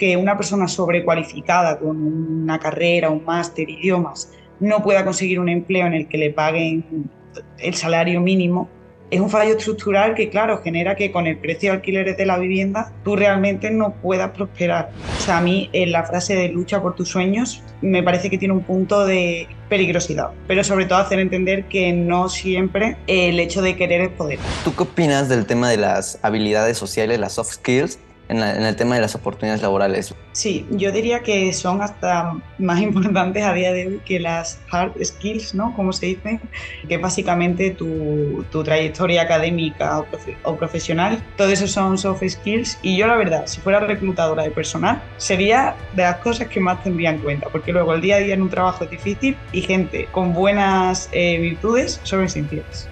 que una persona sobrecualificada con una carrera, un máster, idiomas, no pueda conseguir un empleo en el que le paguen el salario mínimo, es un fallo estructural que, claro, genera que con el precio de alquileres de la vivienda tú realmente no puedas prosperar. O sea, a mí en la frase de lucha por tus sueños me parece que tiene un punto de peligrosidad, pero sobre todo hacer entender que no siempre el hecho de querer es poder. ¿Tú qué opinas del tema de las habilidades sociales, las soft skills? En, el tema de las oportunidades laborales? Sí, yo diría que son hasta más importantes a día de hoy que las hard skills, ¿no? Como se dice, que básicamente tu, tu trayectoria académica o, profesional, todo eso son soft skills y yo la verdad, si fuera reclutadora de personal, sería de las cosas que más tendría en cuenta, porque luego el día a día en un trabajo es difícil y gente con buenas eh, virtudes son esenciales.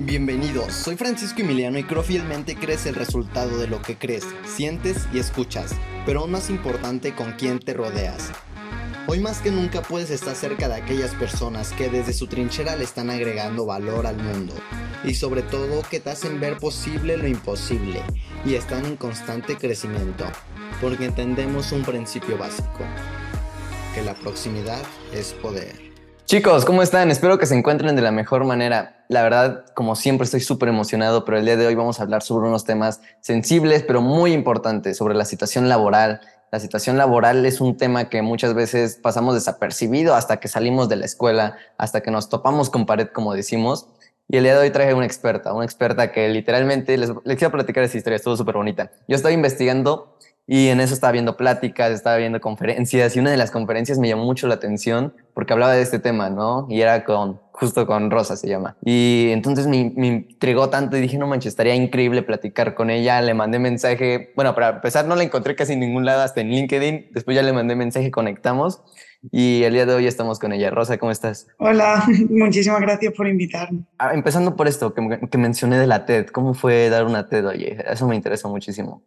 Bienvenidos, soy Francisco Emiliano y creo fielmente crees el resultado de lo que crees, sientes y escuchas, pero aún más importante con quién te rodeas. Hoy más que nunca puedes estar cerca de aquellas personas que desde su trinchera le están agregando valor al mundo y sobre todo que te hacen ver posible lo imposible y están en constante crecimiento, porque entendemos un principio básico, que la proximidad es poder. Chicos, ¿cómo están? Espero que se encuentren de la mejor manera. La verdad, como siempre, estoy súper emocionado, pero el día de hoy vamos a hablar sobre unos temas sensibles, pero muy importantes, sobre la situación laboral. La situación laboral es un tema que muchas veces pasamos desapercibido hasta que salimos de la escuela, hasta que nos topamos con pared, como decimos. Y el día de hoy traje una experta, una experta que literalmente les, les quiero platicar esa historia, estuvo súper bonita. Yo estaba investigando y en eso estaba viendo pláticas, estaba viendo conferencias y una de las conferencias me llamó mucho la atención porque hablaba de este tema, ¿no? Y era con, justo con Rosa se llama. Y entonces me, me intrigó tanto y dije, no manches, estaría increíble platicar con ella. Le mandé mensaje, bueno, para empezar no la encontré casi en ningún lado, hasta en LinkedIn. Después ya le mandé mensaje, conectamos y el día de hoy estamos con ella. Rosa, ¿cómo estás? Hola, muchísimas gracias por invitarme. Ah, empezando por esto que, que mencioné de la TED, ¿cómo fue dar una TED? Oye, eso me interesa muchísimo.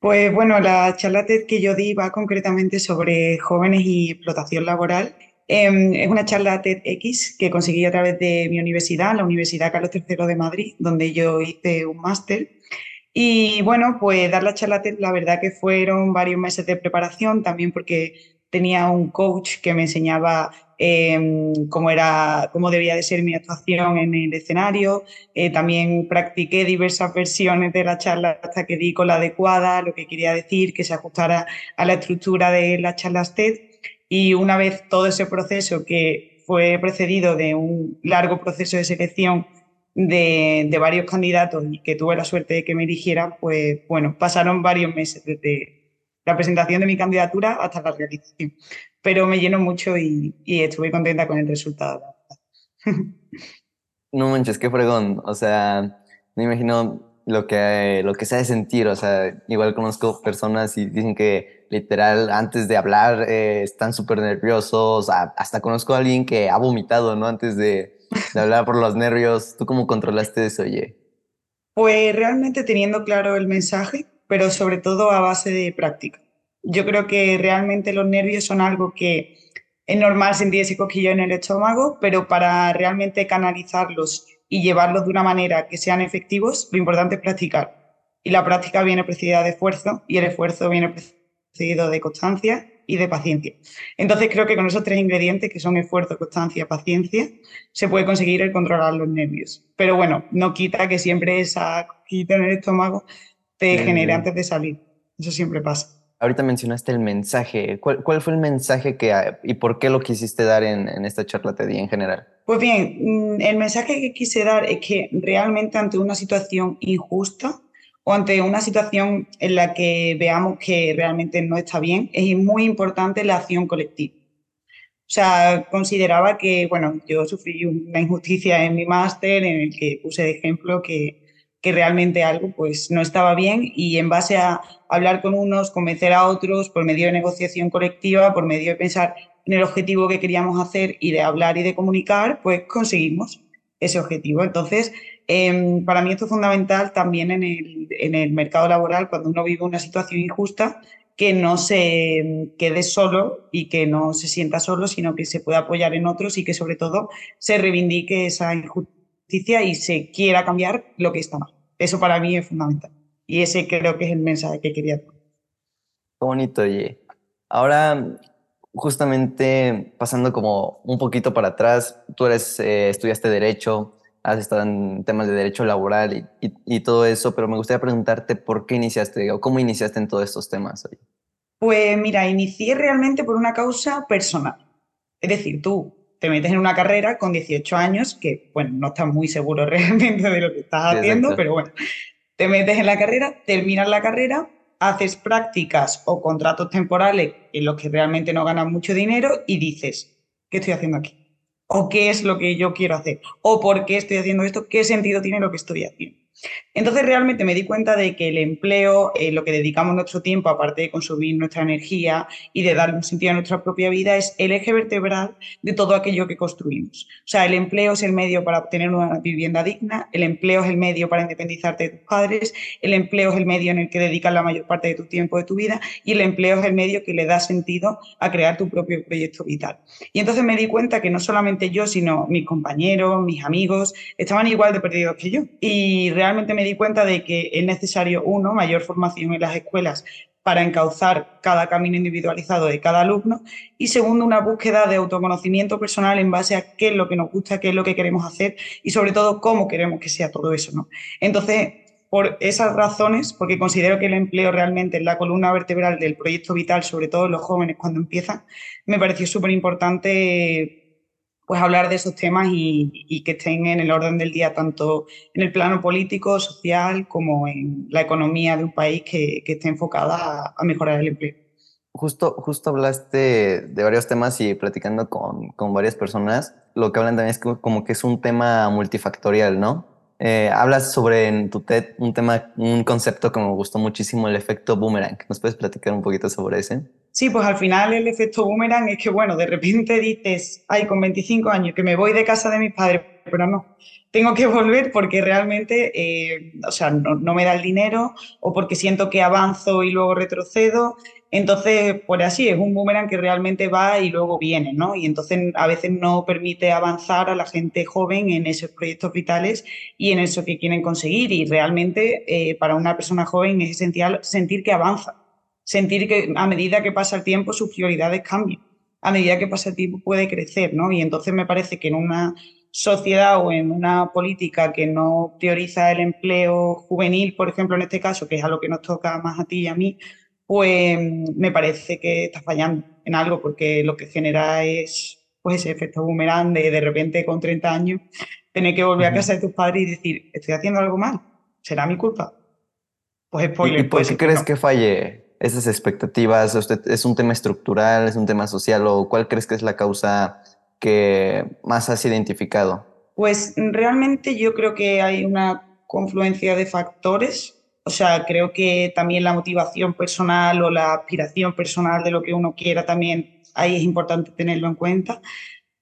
Pues bueno, la charla TED que yo di va concretamente sobre jóvenes y explotación laboral. Em, es una charla TEDx que conseguí a través de mi universidad, la Universidad Carlos III de Madrid, donde yo hice un máster. Y bueno, pues dar la charla TED, la verdad que fueron varios meses de preparación, también porque tenía un coach que me enseñaba Em, cómo, era, cómo debía de ser mi actuación en el escenario. Eh, también practiqué diversas versiones de la charla hasta que di con la adecuada, lo que quería decir, que se ajustara a la estructura de las charlas TED. Y una vez todo ese proceso que fue precedido de un largo proceso de selección de, varios candidatos y que tuve la suerte de que me eligieran, pues bueno, pasaron varios meses desde la presentación de mi candidatura hasta la realización pero me llenó mucho y, y estuve contenta con el resultado. no manches, qué fregón. O sea, me imagino lo que, lo que se ha de sentir. O sea, igual conozco personas y dicen que literal antes de hablar eh, están súper nerviosos. Hasta conozco a alguien que ha vomitado, ¿no? Antes de, de hablar por los nervios. ¿Tú cómo controlaste eso, oye? Pues realmente teniendo claro el mensaje, pero sobre todo a base de práctica. Yo creo que realmente los nervios son algo que es normal sentir ese cosquillo en el estómago, pero para realmente canalizarlos y llevarlos de una manera que sean efectivos, lo importante es practicar. Y la práctica viene precedida de esfuerzo y el esfuerzo viene precedido de constancia y de paciencia. Entonces creo que con esos tres ingredientes, que son esfuerzo, constancia, paciencia, se puede conseguir el controlar los nervios. Pero bueno, no quita que siempre esa cosquillita en el estómago te genere antes de salir. Eso siempre pasa. Ahorita mencionaste el mensaje. ¿Cuál, ¿Cuál, fue el mensaje que y por qué lo quisiste dar en, en esta charla TED en general? Pues bien, mm, el mensaje que quise dar es que realmente ante una situación injusta o ante una situación en la que veamos que realmente no está bien, es muy importante la acción colectiva. O sea, consideraba que, bueno, yo sufrí una injusticia en mi máster en el que puse de ejemplo que que realmente algo pues no estaba bien y en base a hablar con unos, convencer a otros por medio de negociación colectiva, por medio de pensar en el objetivo que queríamos hacer y de hablar y de comunicar, pues conseguimos ese objetivo. Entonces, em, para mí esto es fundamental también en el, en el mercado laboral, cuando uno vive una situación injusta, que no se quede solo y que no se sienta solo, sino que se pueda apoyar en otros y que sobre todo se reivindique esa injusticia y se quiera cambiar lo que está mal. Eso para mí es fundamental. Y ese creo que es el mensaje que quería dar. Bonito, oye. Ahora, justamente pasando como un poquito para atrás, tú eres, eh, estudiaste Derecho, has estado en temas de derecho laboral y, y, todo eso, pero me gustaría preguntarte por qué iniciaste o cómo iniciaste en todos estos temas. Pues mira, inicié realmente por una causa personal. Es decir, tú te metes en una carrera con 18 años, que bueno, no estás muy seguro realmente de lo que estás haciendo, pero bueno, te metes en la carrera, terminas la carrera, haces prácticas o contratos temporales en los que realmente no ganas mucho dinero y dices, ¿qué estoy haciendo aquí? ¿O qué es lo que yo quiero hacer? ¿O por qué estoy haciendo esto? ¿Qué sentido tiene lo que estoy haciendo? Entonces realmente me di cuenta de que el empleo, eh, lo que dedicamos nuestro tiempo, aparte de consumir nuestra energía y de dar un sentido a nuestra propia vida, es el eje vertebral de todo aquello que construimos. O sea, el empleo es el medio para obtener una vivienda digna, el empleo es el medio para independizarte de tus padres, el empleo es el medio en el que dedicas la mayor parte de tu tiempo de tu vida y el empleo es el medio que le da sentido a crear tu propio proyecto vital. Y entonces me di cuenta que no solamente yo, sino mis compañeros, mis amigos, estaban igual de perdidos que yo. Y realmente realmente me di cuenta de que es necesario, uno, mayor formación en las escuelas para encauzar cada camino individualizado de cada alumno y segundo, una búsqueda de autoconocimiento personal en base a qué es lo que nos gusta, qué es lo que queremos hacer y sobre todo cómo queremos que sea todo eso. ¿no? Entonces, por esas razones, porque considero que el empleo realmente es la columna vertebral del proyecto vital, sobre todo los jóvenes cuando empiezan, me pareció súper importante pues hablar de esos temas y, que estén en el orden del día, tanto en el plano político, social, como en la economía de un país que, esté enfocada a, mejorar el empleo. Justo, justo hablaste de varios temas y platicando con, con varias personas, lo que hablan también es como que es un tema multifactorial, ¿no? Eh, hablas sobre en tu TED un tema, un concepto que me gustó muchísimo, el efecto boomerang. ¿Nos puedes platicar un poquito sobre ese? Sí, pues al final el efecto boomerang es que, bueno, de repente dices, ay, con 25 años que me voy de casa de mis padres, pero no, tengo que volver porque realmente, eh, o sea, no, no, me da el dinero o porque siento que avanzo y luego retrocedo entonces, por así, es un boomerang que realmente va y luego viene, ¿no? Y entonces a veces no permite avanzar a la gente joven en esos proyectos vitales y en eso que quieren conseguir. Y realmente eh, para una persona joven es esencial sentir que avanza, sentir que a medida que pasa el tiempo sus prioridades cambian, a medida que pasa el tiempo puede crecer, ¿no? Y entonces me parece que en una sociedad o en una política que no prioriza el empleo juvenil, por ejemplo, en este caso, que es a lo que nos toca más a ti y a mí, pues me parece que está fallando en algo porque lo que genera es pues ese efecto boomerang de de repente con 30 años tener que volver a casa de tus padres y decir, estoy haciendo algo mal, ¿será mi culpa? Pues spoiler. ¿Y, por qué crees que falle esas expectativas? ¿Es un tema estructural, es un tema social o cuál crees que es la causa que más has identificado? Pues realmente yo creo que hay una confluencia de factores o sea, creo que también la motivación personal o la aspiración personal de lo que uno quiera también ahí es importante tenerlo en cuenta.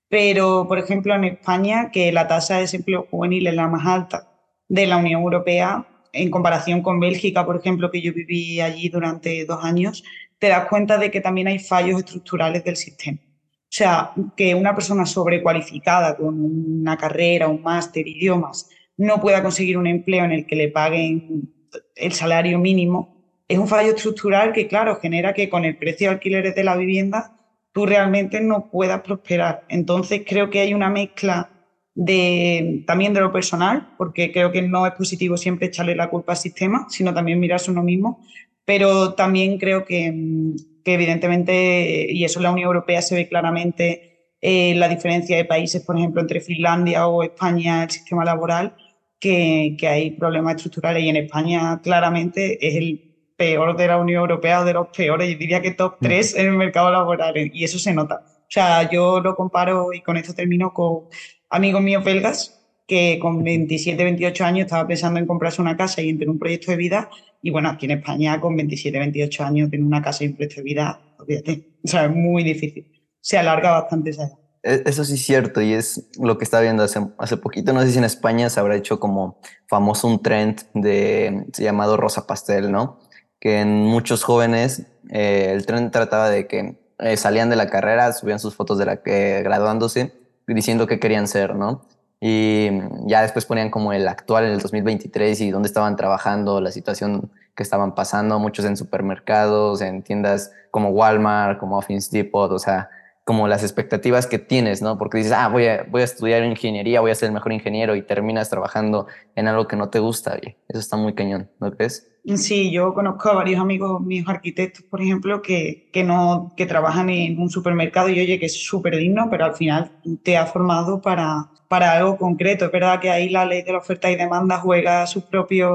Pero, por ejemplo, en España, que la tasa de desempleo juvenil es la más alta de la Unión Europea, en comparación con Bélgica, por ejemplo, que yo viví allí durante dos años, te das cuenta de que también hay fallos estructurales del sistema. O sea, que una persona sobrecualificada con una carrera, un máster, idiomas, no pueda conseguir un empleo en el que le paguen el salario mínimo, es un fallo estructural que, claro, genera que con el precio de alquileres de la vivienda tú realmente no puedas prosperar. Entonces creo que hay una mezcla de, también de lo personal, porque creo que no es positivo siempre echarle la culpa al sistema, sino también mirarse uno mismo, pero también creo que, que evidentemente, y eso en la Unión Europea se ve claramente, eh, la diferencia de países, por ejemplo, entre Finlandia o España, el sistema laboral, que, hay problemas estructurales y en España claramente es el peor de la Unión Europea o de los peores, yo diría que top 3 en el mercado laboral y eso se nota. O sea, yo lo comparo y con esto termino con amigos míos belgas que con 27, 28 años estaba pensando en comprarse una casa y en tener un proyecto de vida y bueno, aquí en España con 27, 28 años tener una casa y un proyecto de vida, olvídate, o sea, es muy difícil. Se alarga bastante esa edad. E, eso sí es cierto y es lo que estaba viendo hace, hace poquito. No sé si en España se habrá hecho como famoso un trend de, llamado rosa pastel, ¿no? Que en muchos jóvenes eh, el trend trataba de que eh, salían de la carrera, subían sus fotos de la que graduándose diciendo que querían ser, ¿no? y ya después ponían como el actual en el 2023 y dónde estaban trabajando, la situación que estaban pasando, muchos en supermercados, en tiendas como Walmart, como Office Depot, o sea, como las expectativas que tienes, ¿no? Porque dices, ah, voy a, voy a estudiar ingeniería, voy a ser el mejor ingeniero y terminas trabajando en algo que no te gusta. Oye, eso está muy cañón, ¿no crees? Sí, yo conozco a varios amigos míos arquitectos, por ejemplo, que, que, no, que trabajan en un supermercado y oye, que es súper digno, pero al final te ha formado para, para algo concreto. Es verdad que ahí la ley de la oferta y demanda juega su propia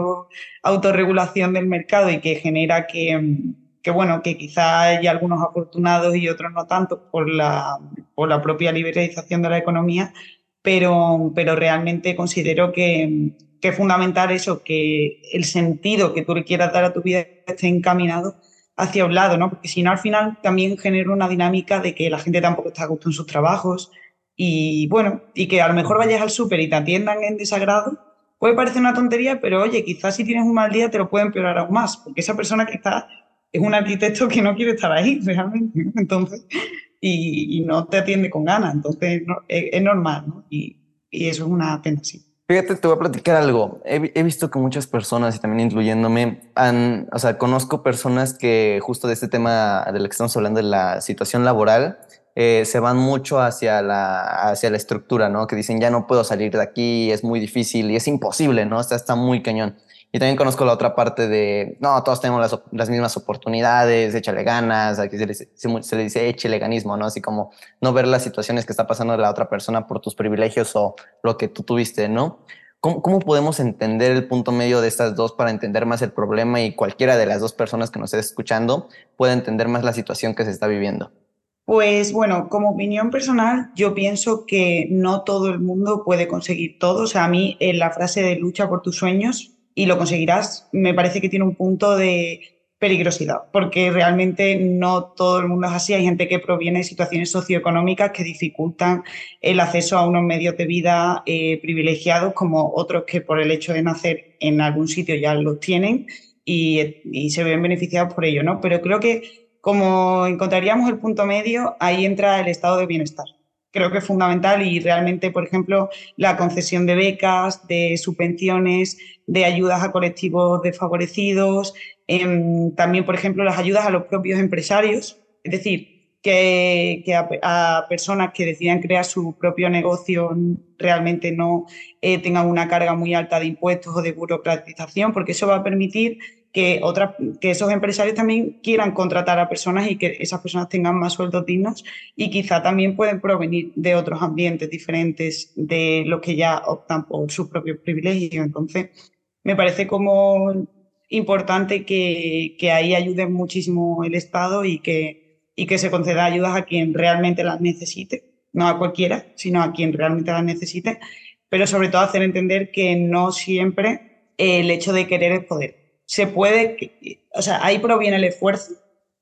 autorregulación del mercado y que genera que que bueno, que quizá hay algunos afortunados y otros no tanto por la, por la propia liberalización de la economía, pero, pero realmente considero que, que es fundamental eso, que el sentido que tú le quieras dar a tu vida esté encaminado hacia un lado, ¿no? Porque si no, al final también genera una dinámica de que la gente tampoco está a gusto en sus trabajos y bueno, y que a lo mejor vayas al súper y te atiendan en desagrado, puede parecer una tontería, pero oye, quizás si tienes un mal día te lo puede empeorar aún más, porque esa persona que está es un arquitecto que no quiere estar ahí realmente, entonces, y, no te atiende con ganas, entonces es, normal, ¿no? Y, eso es una pena, sí. Fíjate, te voy a platicar algo. He, visto que muchas personas, y también incluyéndome, han, o sea, conozco personas que justo de este tema del que estamos hablando, de la situación laboral, eh, se van mucho hacia la, hacia la estructura, ¿no? Que dicen, ya no puedo salir de aquí, es muy difícil y es imposible, ¿no? Sea, está muy cañón. Y también conozco la otra parte de, no, todos tenemos las, las mismas oportunidades, échale ganas, aquí se le, se, le dice échale ganismo, ¿no? Así como no ver las situaciones que está pasando de la otra persona por tus privilegios o lo que tú tuviste, ¿no? ¿Cómo, ¿Cómo, podemos entender el punto medio de estas dos para entender más el problema y cualquiera de las dos personas que nos esté escuchando pueda entender más la situación que se está viviendo? Pues bueno, como opinión personal, yo pienso que no todo el mundo puede conseguir todo. O sea, a mí en la frase de lucha por tus sueños y lo conseguirás, me parece que tiene un punto de peligrosidad, porque realmente no todo el mundo es así. Hay gente que proviene de situaciones socioeconómicas que dificultan el acceso a unos medios de vida eh, privilegiados, como otros que por el hecho de nacer en algún sitio ya los tienen y, y se ven beneficiados por ello, ¿no? Pero creo que como encontraríamos el punto medio, ahí entra el estado de bienestar creo que es fundamental y realmente, por ejemplo, la concesión de becas, de subvenciones, de ayudas a colectivos desfavorecidos, em, también, por ejemplo, las ayudas a los propios empresarios, es decir, que, a, personas que decidan crear su propio negocio realmente no eh, tengan una carga muy alta de impuestos o de burocratización, porque eso va a permitir que, otras, que esos empresarios también quieran contratar a personas y que esas personas tengan más sueldos dignos y quizá también pueden provenir de otros ambientes diferentes de los que ya optan por sus propios privilegios. Entonces, me parece como importante que, que ahí ayude muchísimo el Estado y que, y que se conceda ayudas a quien realmente las necesite, no a cualquiera, sino a quien realmente las necesite, pero sobre todo hacer entender que no siempre el hecho de querer es poder se puede, o sea, ahí proviene el esfuerzo,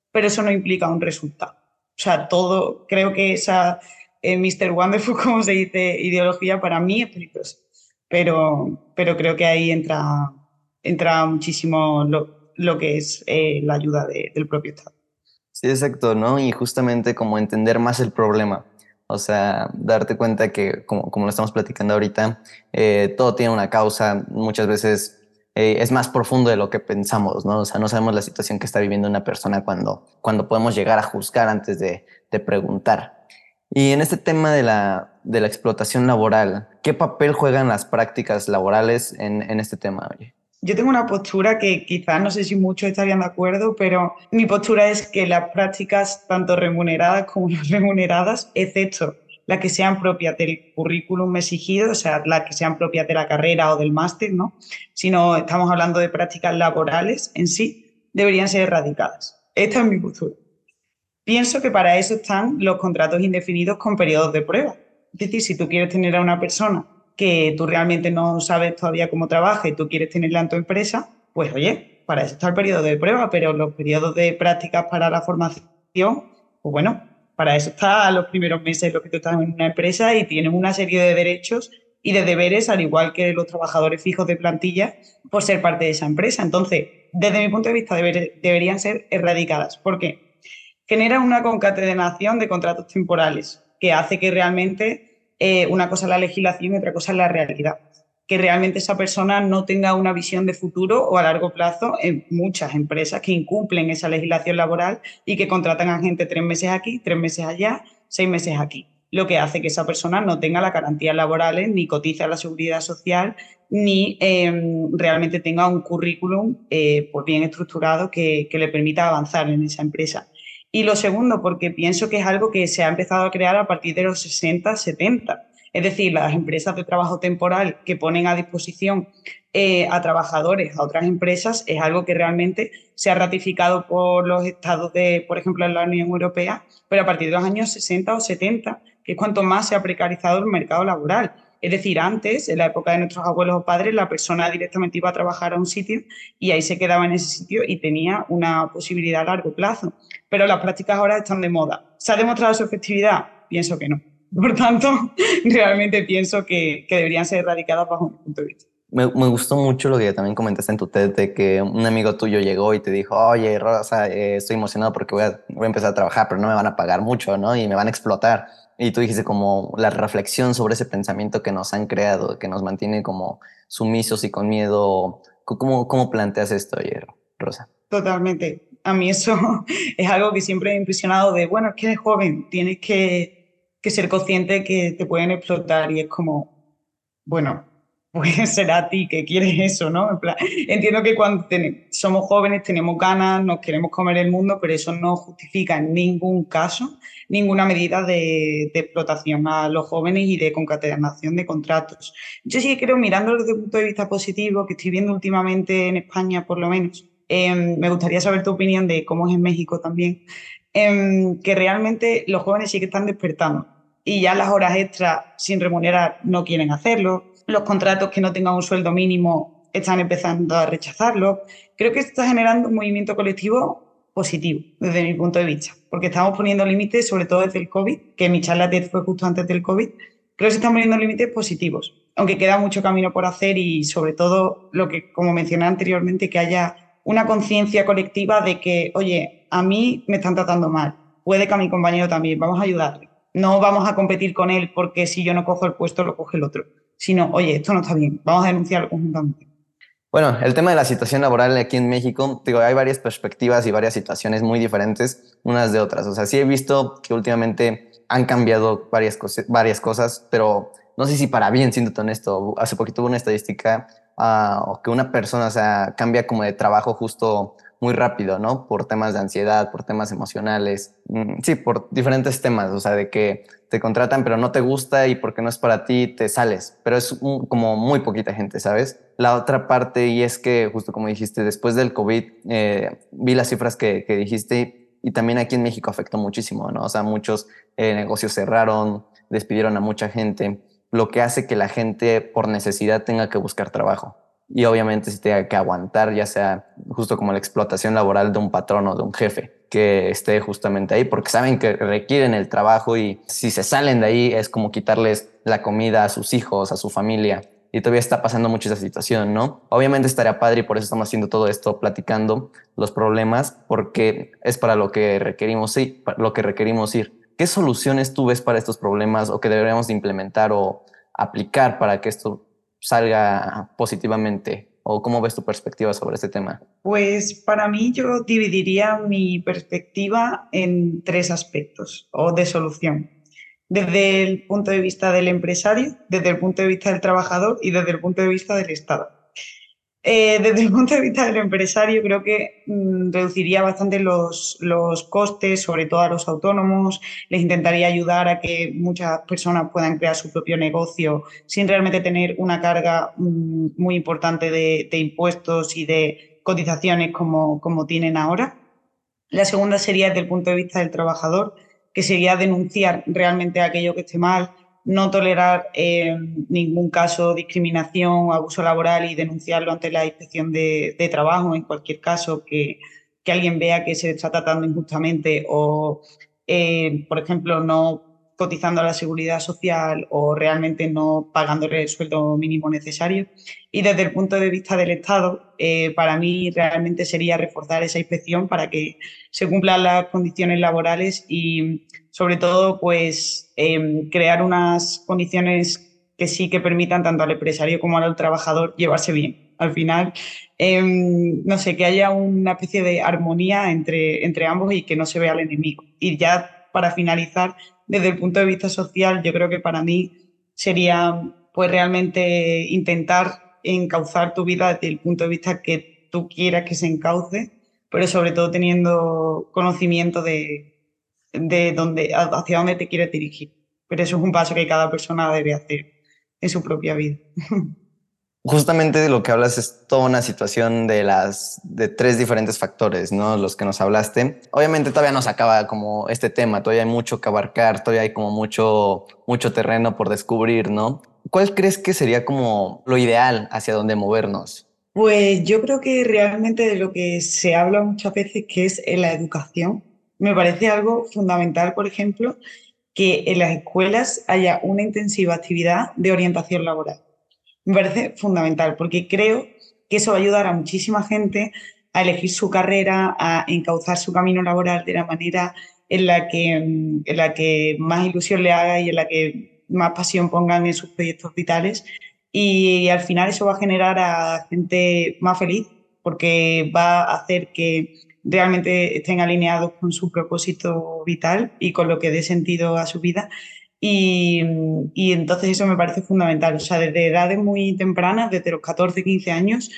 pero eso no implica un resultado. O sea, todo, creo que esa eh, Mr. Wonderful, como se dice, ideología para mí es peligrosa, pero, pero creo que ahí entra, entra muchísimo lo, lo que es eh, la ayuda del propio Estado. Sí, exacto, ¿no? Y justamente como entender más el problema. O sea, darte cuenta que, como, como lo estamos platicando ahorita, eh, todo tiene una causa. Muchas veces eh, es más profundo de lo que pensamos, ¿no? O sea, no sabemos la situación que está viviendo una persona cuando, cuando podemos llegar a juzgar antes de, preguntar. Y en este tema de la, de la explotación laboral, ¿qué papel juegan las prácticas laborales en, en este tema? Oye? Yo tengo una postura que quizás no sé si muchos estarían de acuerdo, pero mi postura es que las prácticas, tanto remuneradas como no remuneradas, excepto las que sean propias del currículum exigido, o sea, las que sean propias de la carrera o del máster, ¿no? Sino estamos hablando de prácticas laborales en sí, deberían ser erradicadas. Esta es mi postura. Pienso que para eso están los contratos indefinidos con periodos de prueba. Es decir, si tú quieres tener a una persona que tú realmente no sabes todavía cómo trabaja y tú quieres tenerla en tu empresa, pues oye, para eso está el periodo de prueba, pero los periodos de prácticas para la formación, pues bueno, para eso está los primeros meses lo que tú estás en una empresa y tienes una serie de derechos y de deberes, al igual que los trabajadores fijos de plantilla, por ser parte de esa empresa. Entonces, desde mi punto de vista, deberían ser erradicadas. ¿Por qué? Genera una concatenación de contratos temporales que hace que realmente eh, una cosa es la legislación y otra cosa es la realidad. Que realmente esa persona no tenga una visión de futuro o a largo plazo en muchas empresas que incumplen esa legislación laboral y que contratan a gente tres meses aquí, tres meses allá, seis meses aquí lo que hace que esa persona no tenga las garantías laborales, ni cotice a la seguridad social, ni em, realmente tenga un currículum eh, pues bien estructurado que, le permita avanzar en esa empresa. Y lo segundo, porque pienso que es algo que se ha empezado a crear a partir de los 60, 70. Es decir, las empresas de trabajo temporal que ponen a disposición eh, a trabajadores, a otras empresas, es algo que realmente se ha ratificado por los estados de, por ejemplo, en la Unión Europea, pero a partir de los años 60 o 70, que es cuanto más se ha precarizado el mercado laboral. Es decir, antes, en la época de nuestros abuelos o padres, la persona directamente iba a trabajar a un sitio y ahí se quedaba en ese sitio y tenía una posibilidad a largo plazo. Pero las prácticas ahora están de moda. ¿Se ha demostrado su efectividad? Pienso que no. Por tanto, realmente pienso que, que deberían ser erradicadas bajo mi punto de vista. Me, me, gustó mucho lo que también comentaste en tu TED de que un amigo tuyo llegó y te dijo, oye, Rosa, eh, estoy emocionado porque voy a, voy a empezar a trabajar, pero no me van a pagar mucho, ¿no? Y me van a explotar. Y tú dijiste como la reflexión sobre ese pensamiento que nos han creado, que nos mantiene como sumisos y con miedo. ¿Cómo, cómo planteas esto ayer, Rosa? Totalmente. A mí eso es algo que siempre he impresionado de, bueno, es que eres joven, tienes que, que ser consciente que te pueden explotar y es como, bueno, pues será a ti que quieres eso, ¿no? En plan, entiendo que cuando somos jóvenes tenemos ganas, nos queremos comer el mundo, pero eso no justifica en ningún caso ninguna medida de, explotación a los jóvenes y de concatenación de contratos. Yo sí que creo, mirándolo desde el punto de vista positivo, que estoy viendo últimamente en España por lo menos, em, me gustaría saber tu opinión de cómo es en México también, em, que realmente los jóvenes sí que están despertando y ya las horas extras sin remunerar no quieren hacerlo los contratos que no tengan un sueldo mínimo están empezando a rechazarlo. Creo que está generando un movimiento colectivo positivo desde mi punto de vista, porque estamos poniendo límites, sobre todo desde el COVID, que mi charla fue justo antes del COVID, creo que se están poniendo límites positivos, aunque queda mucho camino por hacer y sobre todo lo que, como mencioné anteriormente, que haya una conciencia colectiva de que, oye, a mí me están tratando mal, puede que a mi compañero también, vamos a ayudarle. No vamos a competir con él porque si yo no cojo el puesto, lo coge el otro sino, oye, esto no está bien, vamos a denunciarlo conjuntamente. Bueno, el tema de la situación laboral aquí en México, digo, hay varias perspectivas y varias situaciones muy diferentes unas de otras. O sea, sí he visto que últimamente han cambiado varias, cosas, varias cosas, pero no sé si para bien, siendo honesto. Hace poquito hubo una estadística uh, que una persona, o cambia como de trabajo justo muy rápido, ¿no? Por temas de ansiedad, por temas emocionales, mm, sí, por diferentes temas, o sea, de que te contratan pero no te gusta y porque no es para ti te sales, pero es como muy poquita gente, ¿sabes? La otra parte y es que justo como dijiste, después del COVID, eh, vi las cifras que, que, dijiste y también aquí en México afectó muchísimo, ¿no? O sea, muchos eh, negocios cerraron, despidieron a mucha gente, lo que hace que la gente por necesidad tenga que buscar trabajo y obviamente se tenga que aguantar, ya sea justo como la explotación laboral de un patrón o de un jefe que esté justamente ahí, porque saben que requieren el trabajo y si se salen de ahí es como quitarles la comida a sus hijos, a su familia. Y todavía está pasando mucho esa situación, ¿no? Obviamente estaría padre y por eso estamos haciendo todo esto, platicando los problemas, porque es para lo que requerimos, para lo que requerimos ir. ¿Qué soluciones tú ves para estos problemas o que deberíamos implementar o aplicar para que esto salga positivamente? ¿O cómo ves tu perspectiva sobre este tema? Pues para mí yo dividiría mi perspectiva en tres aspectos o de solución. Desde el punto de vista del empresario, desde el punto de vista del trabajador y desde el punto de vista del Estado. Eh, desde el punto de vista del empresario, creo que mm, reduciría bastante los, los, costes, sobre todo a los autónomos. Les intentaría ayudar a que muchas personas puedan crear su propio negocio sin realmente tener una carga mm, muy importante de, de, impuestos y de cotizaciones como, como tienen ahora. La segunda sería desde el punto de vista del trabajador, que sería denunciar realmente aquello que esté mal, no tolerar en ningún caso discriminación o abuso laboral y denunciarlo ante la inspección de, trabajo en cualquier caso que, alguien vea que se está tratando injustamente o, eh, por ejemplo, no cotizando a la seguridad social o realmente no pagándole el sueldo mínimo necesario. Y desde el punto de vista del Estado, eh, para mí realmente sería reforzar esa inspección para que se cumplan las condiciones laborales y sobre todo pues em, crear unas condiciones que sí que permitan tanto al empresario como al trabajador llevarse bien. Al final, em, no sé, que haya una especie de armonía entre, entre ambos y que no se vea al enemigo. Y ya para finalizar, desde el punto de vista social, yo creo que para mí sería pues realmente intentar encauzar tu vida desde el punto de vista que tú quieras que se encauce, pero sobre todo teniendo conocimiento de, de dónde, hacia dónde te quieres dirigir. Pero eso es un paso que cada persona debe hacer en su propia vida. Justamente de lo que hablas es toda una situación de las de tres diferentes factores, ¿no? Los que nos hablaste. Obviamente todavía no se acaba como este tema, todavía hay mucho que abarcar, todavía hay como mucho mucho terreno por descubrir, ¿no? ¿Cuál crees que sería como lo ideal hacia dónde movernos? Pues yo creo que realmente de lo que se habla muchas veces que es en la educación. Me parece algo fundamental, por ejemplo, que en las escuelas haya una intensiva actividad de orientación laboral me parece fundamental porque creo que eso va a ayudar a muchísima gente a elegir su carrera, a encauzar su camino laboral de la manera en la que, en la que más ilusión le haga y en la que más pasión pongan en sus proyectos vitales. Y al final eso va a generar a gente más feliz porque va a hacer que realmente estén alineados con su propósito vital y con lo que dé sentido a su vida y, y, entonces eso me parece fundamental, o sea, desde edades muy tempranas, desde los 14, 15 años,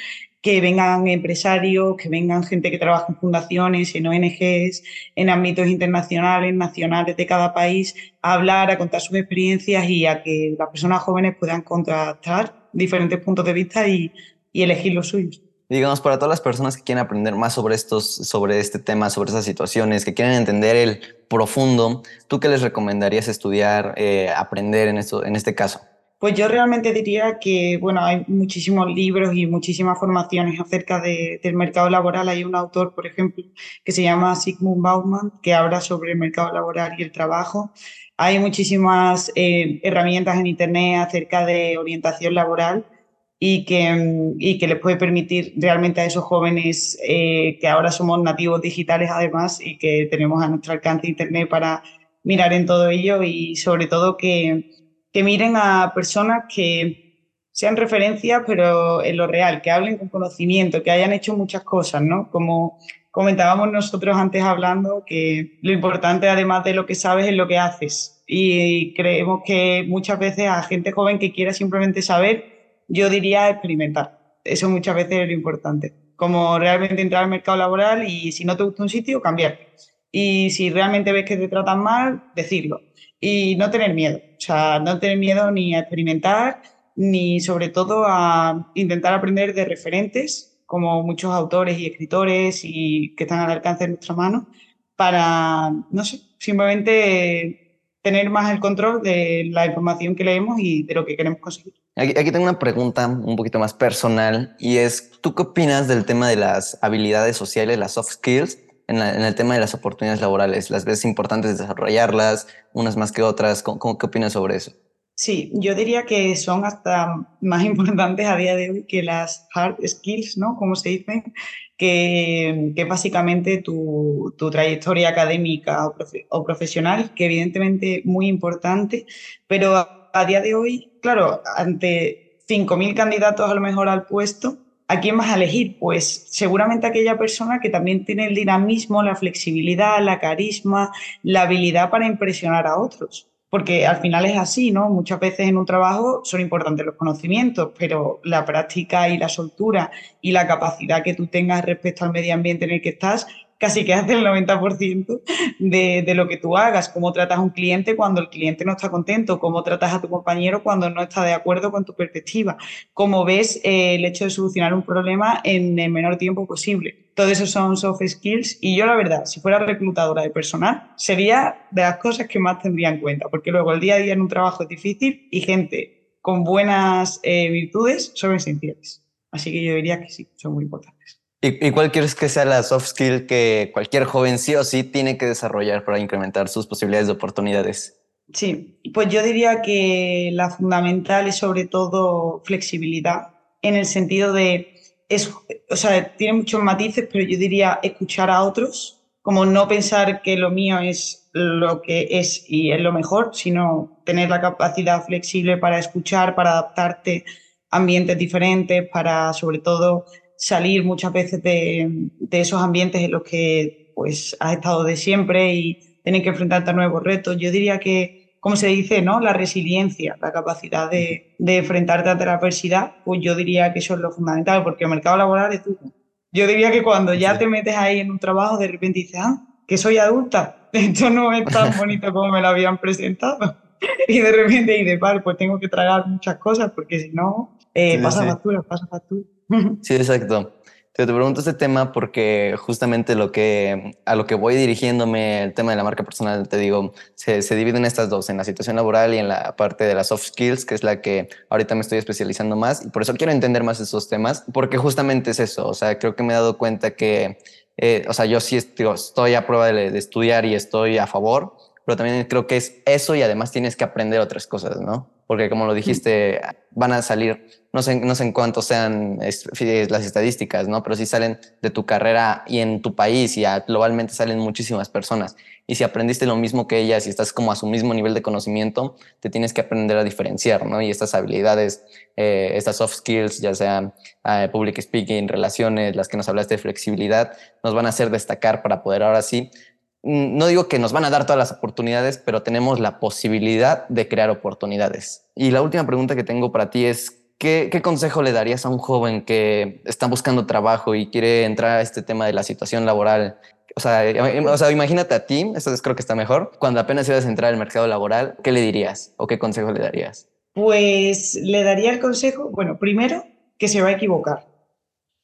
que vengan empresarios, que vengan gente que trabaja en fundaciones, en ONGs, en ámbitos internacionales, nacionales de cada país, a hablar, a contar sus experiencias y a que las personas jóvenes puedan contrastar diferentes puntos de vista y, y elegir los suyos digamos, para todas las personas que quieren aprender más sobre estos, sobre este tema, sobre esas situaciones, que quieren entender el profundo, ¿tú qué les recomendarías estudiar, eh, aprender en, esto, en este caso? Pues yo realmente diría que, bueno, hay muchísimos libros y muchísimas formaciones acerca de, del mercado laboral. Hay un autor, por ejemplo, que se llama Sigmund Bauman, que habla sobre el mercado laboral y el trabajo. Hay muchísimas eh, herramientas en Internet acerca de orientación laboral y que, y que les puede permitir realmente a esos jóvenes eh, que ahora somos nativos digitales además y que tenemos a nuestro alcance Internet para mirar en todo ello y sobre todo que, que miren a personas que sean referencias pero en lo real, que hablen con conocimiento, que hayan hecho muchas cosas, ¿no? Como comentábamos nosotros antes hablando, que lo importante además de lo que sabes es lo que haces y creemos que muchas veces a gente joven que quiera simplemente saber yo diría experimentar. Eso muchas veces es lo importante. Como realmente entrar al mercado laboral y si no te gusta un sitio, cambiar. Y si realmente ves que te tratan mal, decirlo. Y no tener miedo. O sea, no tener miedo ni a experimentar, ni sobre todo a intentar aprender de referentes, como muchos autores y escritores y que están al alcance de nuestra mano, para, no sé, simplemente tener más el control de la información que leemos y de lo que queremos conseguir. Aquí, tengo una pregunta un poquito más personal y es, ¿tú qué opinas del tema de las habilidades sociales, las soft skills, en, el tema de las oportunidades laborales? ¿Las ves importantes desarrollarlas, unas más que otras? ¿Cómo, ¿Qué opinas sobre eso? Sí, yo diría que son hasta más importantes a día de hoy que las hard skills, ¿no? Como se dicen, que, que básicamente tu, tu, trayectoria académica o, o profesional, que evidentemente muy importante, pero a día de hoy, claro, ante 5.000 candidatos a lo mejor al puesto, ¿a quién vas a elegir? Pues seguramente aquella persona que también tiene el dinamismo, la flexibilidad, la carisma, la habilidad para impresionar a otros. Porque al final es así, ¿no? Muchas veces en un trabajo son importantes los conocimientos, pero la práctica y la soltura y la capacidad que tú tengas respecto al medio ambiente en el que estás casi que hace el 90% de, lo que tú hagas, cómo tratas a un cliente cuando el cliente no está contento, cómo tratas a tu compañero cuando no está de acuerdo con tu perspectiva, cómo ves eh, el hecho de solucionar un problema en el menor tiempo posible. Todo eso son soft skills y yo la verdad, si fuera reclutadora de personal, sería de las cosas que más tendría en cuenta, porque luego el día a día en un trabajo es difícil y gente con buenas eh, virtudes son esenciales. Así que yo diría que sí, son muy importantes. ¿Y, cuál quieres que sea la soft skill que cualquier joven sí o sí tiene que desarrollar para incrementar sus posibilidades de oportunidades? Sí, pues yo diría que la fundamental es sobre todo flexibilidad, en el sentido de, es, o sea, tiene muchos matices, pero yo diría escuchar a otros, como no pensar que lo mío es lo que es y es lo mejor, sino tener la capacidad flexible para escuchar, para adaptarte a ambientes diferentes, para sobre todo salir muchas veces de, de esos ambientes en los que pues has estado de siempre y tener que enfrentarte a nuevos retos. Yo diría que como se dice, ¿no? La resiliencia, la capacidad de, de enfrentarte a la adversidad, pues yo diría que eso es lo fundamental, porque el mercado laboral es tú. Yo diría que cuando ya te metes ahí en un trabajo, de repente dices, ah, que soy adulta, esto no es tan bonito como me lo habían presentado. Y de repente dices, vale, pues tengo que tragar muchas cosas, porque si no, eh, pasa factura, pasa factura. Sí, exacto. Te, pregunto este tema porque justamente lo que, a lo que voy dirigiéndome, el tema de la marca personal, te digo, se, se divide en estas dos, en la situación laboral y en la parte de las soft skills, que es la que ahorita me estoy especializando más. Y por eso quiero entender más esos temas, porque justamente es eso. O sea, creo que me he dado cuenta que, eh, o sea, yo sí estoy a prueba de, de estudiar y estoy a favor, pero también creo que es eso y además tienes que aprender otras cosas, ¿no? Porque como lo dijiste, van a salir, no sé, no sé en cuánto sean las estadísticas, ¿no? Pero sí salen de tu carrera y en tu país y globalmente salen muchísimas personas. Y si aprendiste lo mismo que ellas y estás como a su mismo nivel de conocimiento, te tienes que aprender a diferenciar, ¿no? Y estas habilidades, eh, estas soft skills, ya sea eh, public speaking, relaciones, las que nos hablaste de flexibilidad, nos van a hacer destacar para poder ahora sí no digo que nos van a dar todas las oportunidades, pero tenemos la posibilidad de crear oportunidades. Y la última pregunta que tengo para ti es, ¿qué, consejo le darías a un joven que está buscando trabajo y quiere entrar a este tema de la situación laboral? O sea, o imagínate a ti, eso creo que está mejor, cuando apenas ibas a entrar al mercado laboral, ¿qué le dirías o qué consejo le darías? Pues le daría el consejo, bueno, primero, que se va a equivocar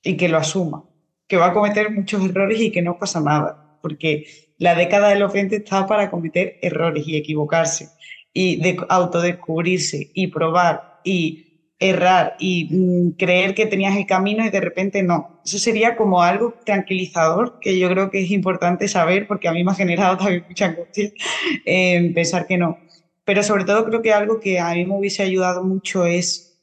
y que lo asuma, que va a cometer muchos errores y que no pasa nada, porque la década de los 20 estaba para cometer errores y equivocarse y de autodescubrirse y probar y errar y mm, creer que tenías el camino y de repente no. Eso sería como algo tranquilizador que yo creo que es importante saber porque a mí me ha generado también mucha angustia eh, pensar que no. Pero sobre todo creo que algo que a mí me hubiese ayudado mucho es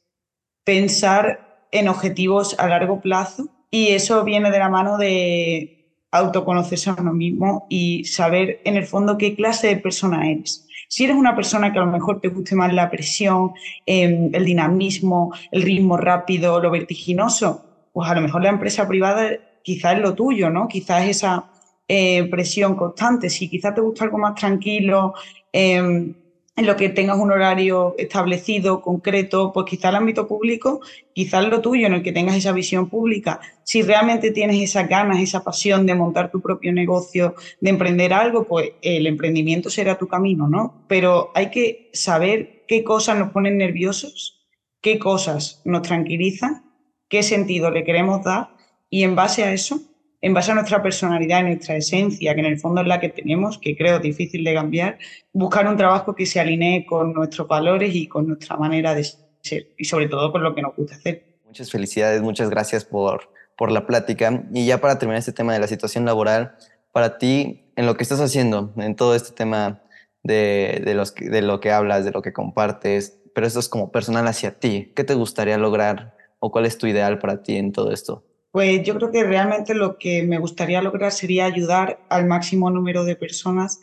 pensar en objetivos a largo plazo y eso viene de la mano de autoconocerse a uno mismo y saber en el fondo qué clase de persona eres. Si eres una persona que a lo mejor te guste más la presión, em, el dinamismo, el ritmo rápido, lo vertiginoso, pues a lo mejor la empresa privada quizás es lo tuyo, ¿no? Quizás esa eh, presión constante. Si quizás te gusta algo más tranquilo, em, en lo que tengas un horario establecido, concreto, pues quizá el ámbito público, quizás lo tuyo, en el que tengas esa visión pública. Si realmente tienes esas ganas, esa pasión de montar tu propio negocio, de emprender algo, pues el emprendimiento será tu camino, ¿no? Pero hay que saber qué cosas nos ponen nerviosos, qué cosas nos tranquilizan, qué sentido le queremos dar y en base a eso en base a nuestra personalidad y nuestra esencia, que en el fondo es la que tenemos, que creo difícil de cambiar, buscar un trabajo que se alinee con nuestros valores y con nuestra manera de ser y sobre todo con lo que nos gusta hacer. Muchas felicidades, muchas gracias por, por la plática. Y ya para terminar este tema de la situación laboral, para ti, en lo que estás haciendo, en todo este tema de, de, los, de lo que hablas, de lo que compartes, pero esto es como personal hacia ti, ¿qué te gustaría lograr o cuál es tu ideal para ti en todo esto? Pues yo creo que realmente lo que me gustaría lograr sería ayudar al máximo número de personas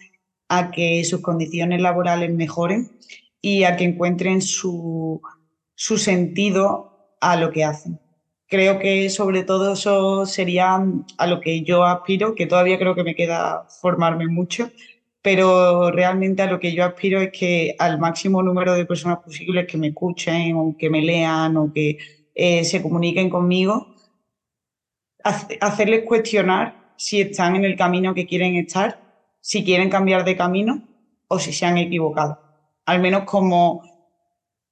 a que sus condiciones laborales mejoren y a que encuentren su, su sentido a lo que hacen. Creo que sobre todo eso sería a lo que yo aspiro, que todavía creo que me queda formarme mucho, pero realmente a lo que yo aspiro es que al máximo número de personas posibles que me escuchen o que me lean o que eh, se comuniquen conmigo, hacerles cuestionar si están en el camino que quieren estar, si quieren cambiar de camino o si se han equivocado. Al menos como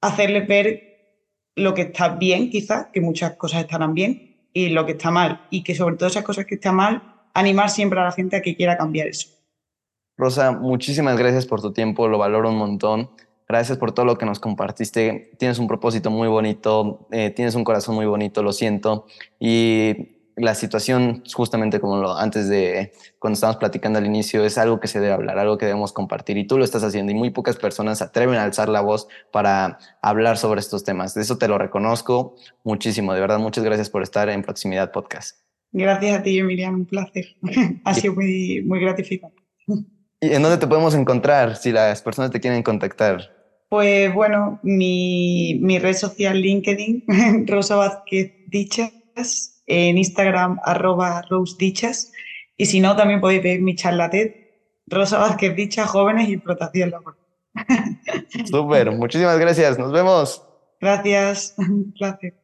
hacerles ver lo que está bien, quizás, que muchas cosas estarán bien, y lo que está mal. Y que sobre todo esas cosas que están mal, animar siempre a la gente a que quiera cambiar eso. Rosa, muchísimas gracias por tu tiempo, lo valoro un montón. Gracias por todo lo que nos compartiste. Tienes un propósito muy bonito, eh, tienes un corazón muy bonito, lo siento. Y la situación, justamente como lo antes de cuando estábamos platicando al inicio, es algo que se debe hablar, algo que debemos compartir y tú lo estás haciendo y muy pocas personas se atreven a alzar la voz para hablar sobre estos temas. De eso te lo reconozco muchísimo, de verdad, muchas gracias por estar en Proximidad Podcast. Gracias a ti, Miriam, un placer. ha sido muy, muy gratificante. ¿Y en dónde te podemos encontrar si las personas te quieren contactar? Pues bueno, mi, mi red social LinkedIn, Rosa Vázquez Dichas, en Instagram, arroba Rose Dichas, y si no, también podéis ver mi charla TED, Rosa Vázquez Dichas, Jóvenes y Explotación Laboral. Súper, muchísimas gracias, nos vemos. Gracias, un placer.